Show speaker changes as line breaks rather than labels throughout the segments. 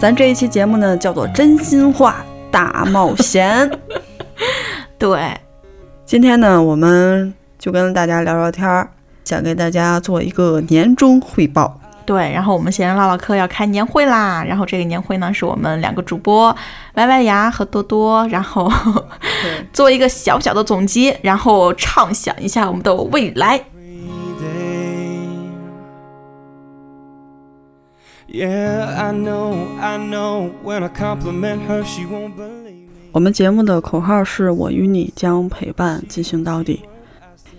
咱这一期节目呢，叫做真心话大冒险。
对，
今天呢，我们就跟大家聊聊天儿，想给大家做一个年终汇报。
对，然后我们闲人唠唠嗑要开年会啦，然后这个年会呢，是我们两个主播歪歪牙和多多，然后 做一个小小的总结，然后畅想一下我们的未来。
Yeah i know i know when i compliment her she won't believe
我们节目的口号是我与你将陪伴进行到底。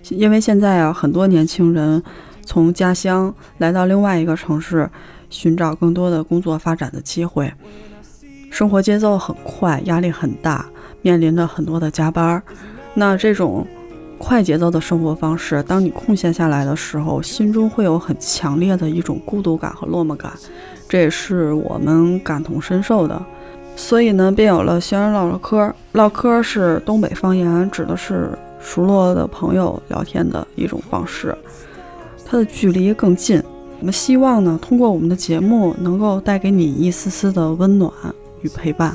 因为现在啊，很多年轻人从家乡来到另外一个城市，寻找更多的工作发展的机会。生活节奏很快，压力很大，面临着很多的加班儿。那这种快节奏的生活方式，当你空闲下来的时候，心中会有很强烈的一种孤独感和落寞感，这也是我们感同身受的。所以呢，便有了闲人唠唠嗑。唠嗑是东北方言，指的是熟络的朋友聊天的一种方式，它的距离更近。我们希望呢，通过我们的节目，能够带给你一丝丝的温暖与陪伴。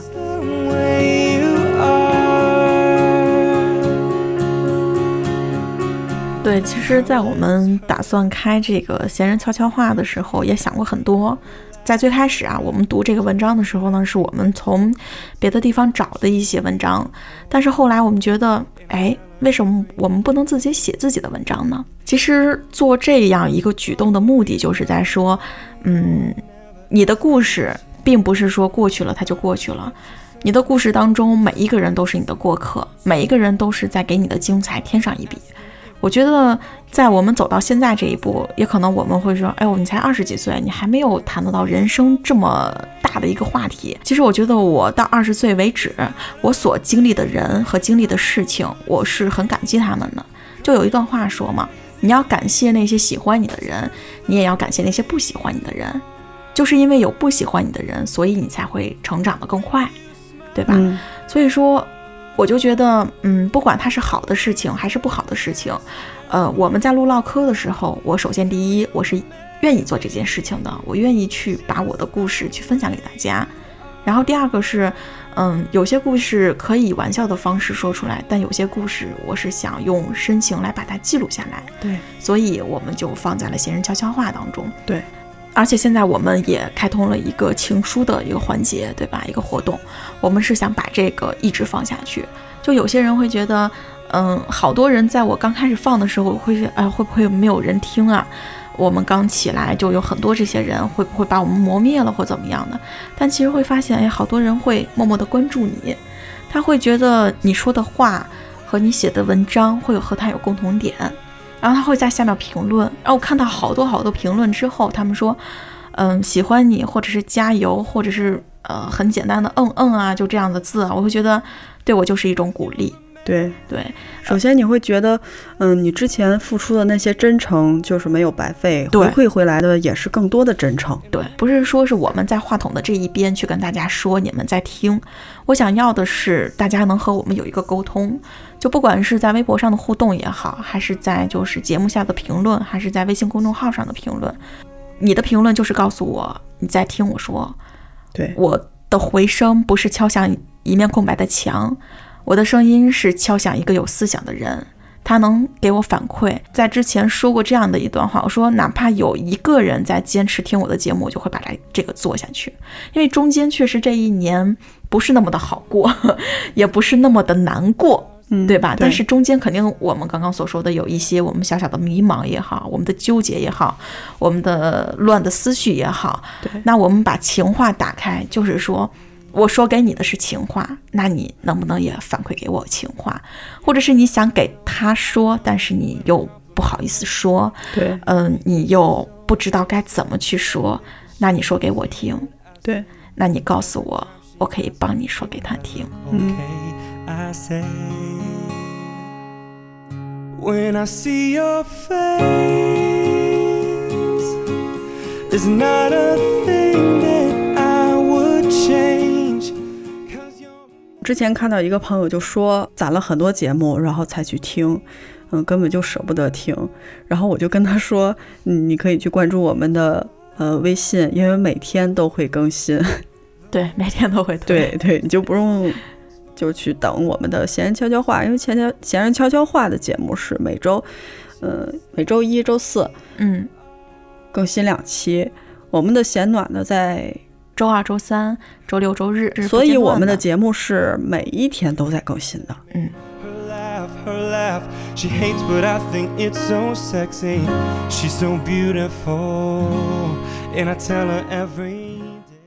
对，其实，在我们打算开这个闲人悄悄话的时候，也想过很多。在最开始啊，我们读这个文章的时候呢，是我们从别的地方找的一些文章，但是后来我们觉得，哎，为什么我们不能自己写自己的文章呢？其实做这样一个举动的目的，就是在说，嗯，你的故事并不是说过去了它就过去了，你的故事当中每一个人都是你的过客，每一个人都是在给你的精彩添上一笔。我觉得，在我们走到现在这一步，也可能我们会说：“哎呦，你才二十几岁，你还没有谈得到人生这么大的一个话题。”其实，我觉得我到二十岁为止，我所经历的人和经历的事情，我是很感激他们的。就有一段话说嘛：“你要感谢那些喜欢你的人，你也要感谢那些不喜欢你的人。就是因为有不喜欢你的人，所以你才会成长得更快，对吧？”
嗯，
所以说，我就觉得，嗯，不管它是好的事情还是不好的事情，呃，我们在录唠嗑的时候，我首先第一，我是愿意做这件事情的，我愿意去把我的故事去分享给大家。然后第二个是，嗯，有些故事可以以玩笑的方式说出来，但有些故事我是想用深情来把它记录下来，
对
所以我们就放在了闲人悄悄话当中。
对，
而且现在我们也开通了一个情书的一个环节，对吧？一个活动，我们是想把这个一直放下去。就有些人会觉得，嗯，好多人在我刚开始放的时候会是，哎，会不会没有人听啊？我们刚起来就有很多这些人，会不会把我们磨灭了或怎么样的？但其实会发现，哎，好多人会默默的关注你，他会觉得你说的话和你写的文章会有和他有共同点，然后他会在下面评论。然后我看到好多好多评论之后，他们说，嗯，喜欢你，或者是加油，或者是呃很简单的嗯嗯啊，就这样的字啊，我会觉得对我就是一种鼓励。
对。
对，
首先，你会觉得，嗯，你之前付出的那些真诚就是没有白费，回馈回来的也是更多的真诚。
对，不是说是我们在话筒的这一边去跟大家说，你们在听。我想要的是大家能和我们有一个沟通，就不管是在微博上的互动也好，还是在就是节目下的评论，还是在微信公众号上的评论，你的评论就是告诉我你在听我说，
对，
我的回声不是敲响一面空白的墙，我的声音是敲响一个有思想的人。他能给我反馈，在之前说过这样的一段话，我说哪怕有一个人在坚持听我的节目，我就会把它这个做下去，因为中间确实这一年不是那么的好过，也不是那么的难过，
嗯，
对吧？但是中间肯定我们刚刚所说的有一些我们小小的迷茫也好，我们的纠结也好，我们的乱的思绪也好，
对
那我们把情话打开，就是说。我说给你的是情话，那你能不能也反馈给我情话？或者是你想给他说，但是你又不好意思说，
对
嗯，你又不知道该怎么去说，那你说给我听，
对，
那你告诉我，我可以帮你说给他听。
Okay, I say. When I see your face, there's not a thing that I would change. 'Cause you're
之前看到一个朋友就说攒了很多节目，然后才去听，嗯，根本就舍不得听。然后我就跟他说，嗯，你可以去关注我们的呃微信，因为每天都会更新。
对，每天都会。
对对，你就不用就去等我们的闲人悄悄话，因为闲悄闲人悄悄话的节目是每周，呃，每周一、周四
嗯，
更新两期。我们的闲暖呢，在，
周二、周三、周六、周日，
所以我们的节目是每一天都在更新的。
嗯
，Her laugh, her laugh. She hates, but I think it's so sexy. She's so beautiful, and I tell her every day.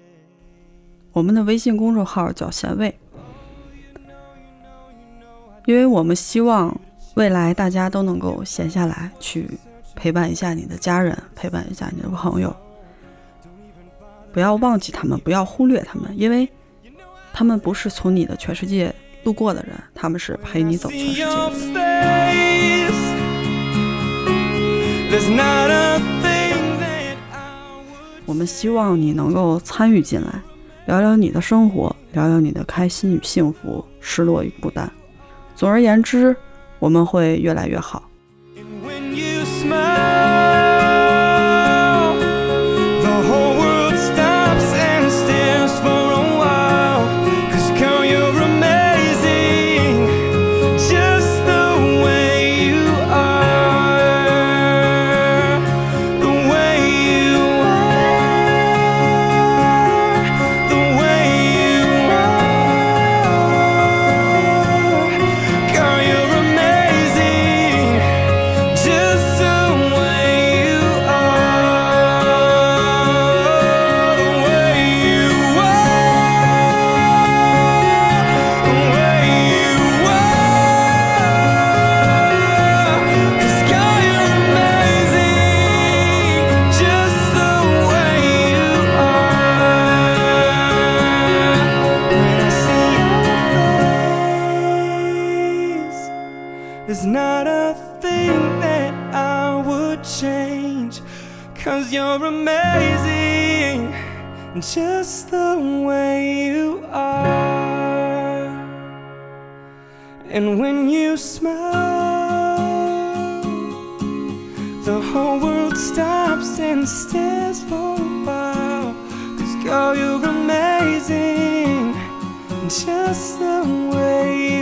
我们的微信公众号叫闲味，因为我们希望未来大家都能够闲下来去陪伴一下你的家人，陪伴一下你的朋友，不要忘记他们，不要忽略他们，因为他们不是从你的全世界路过的人，他们是陪你走全世界的人。我们希望你能够参与进来，聊聊你的生活，聊聊你的开心与幸福，失落与孤单。总而言之，我们会越来越好。
Just the way you are. And when you smile, the whole world stops and stares for a while. Cause girl, you're amazing, just the way